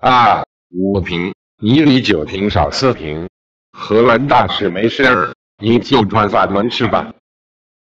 啊，五瓶，你里酒瓶少四瓶。荷兰大使没事儿，你就穿法门吃吧。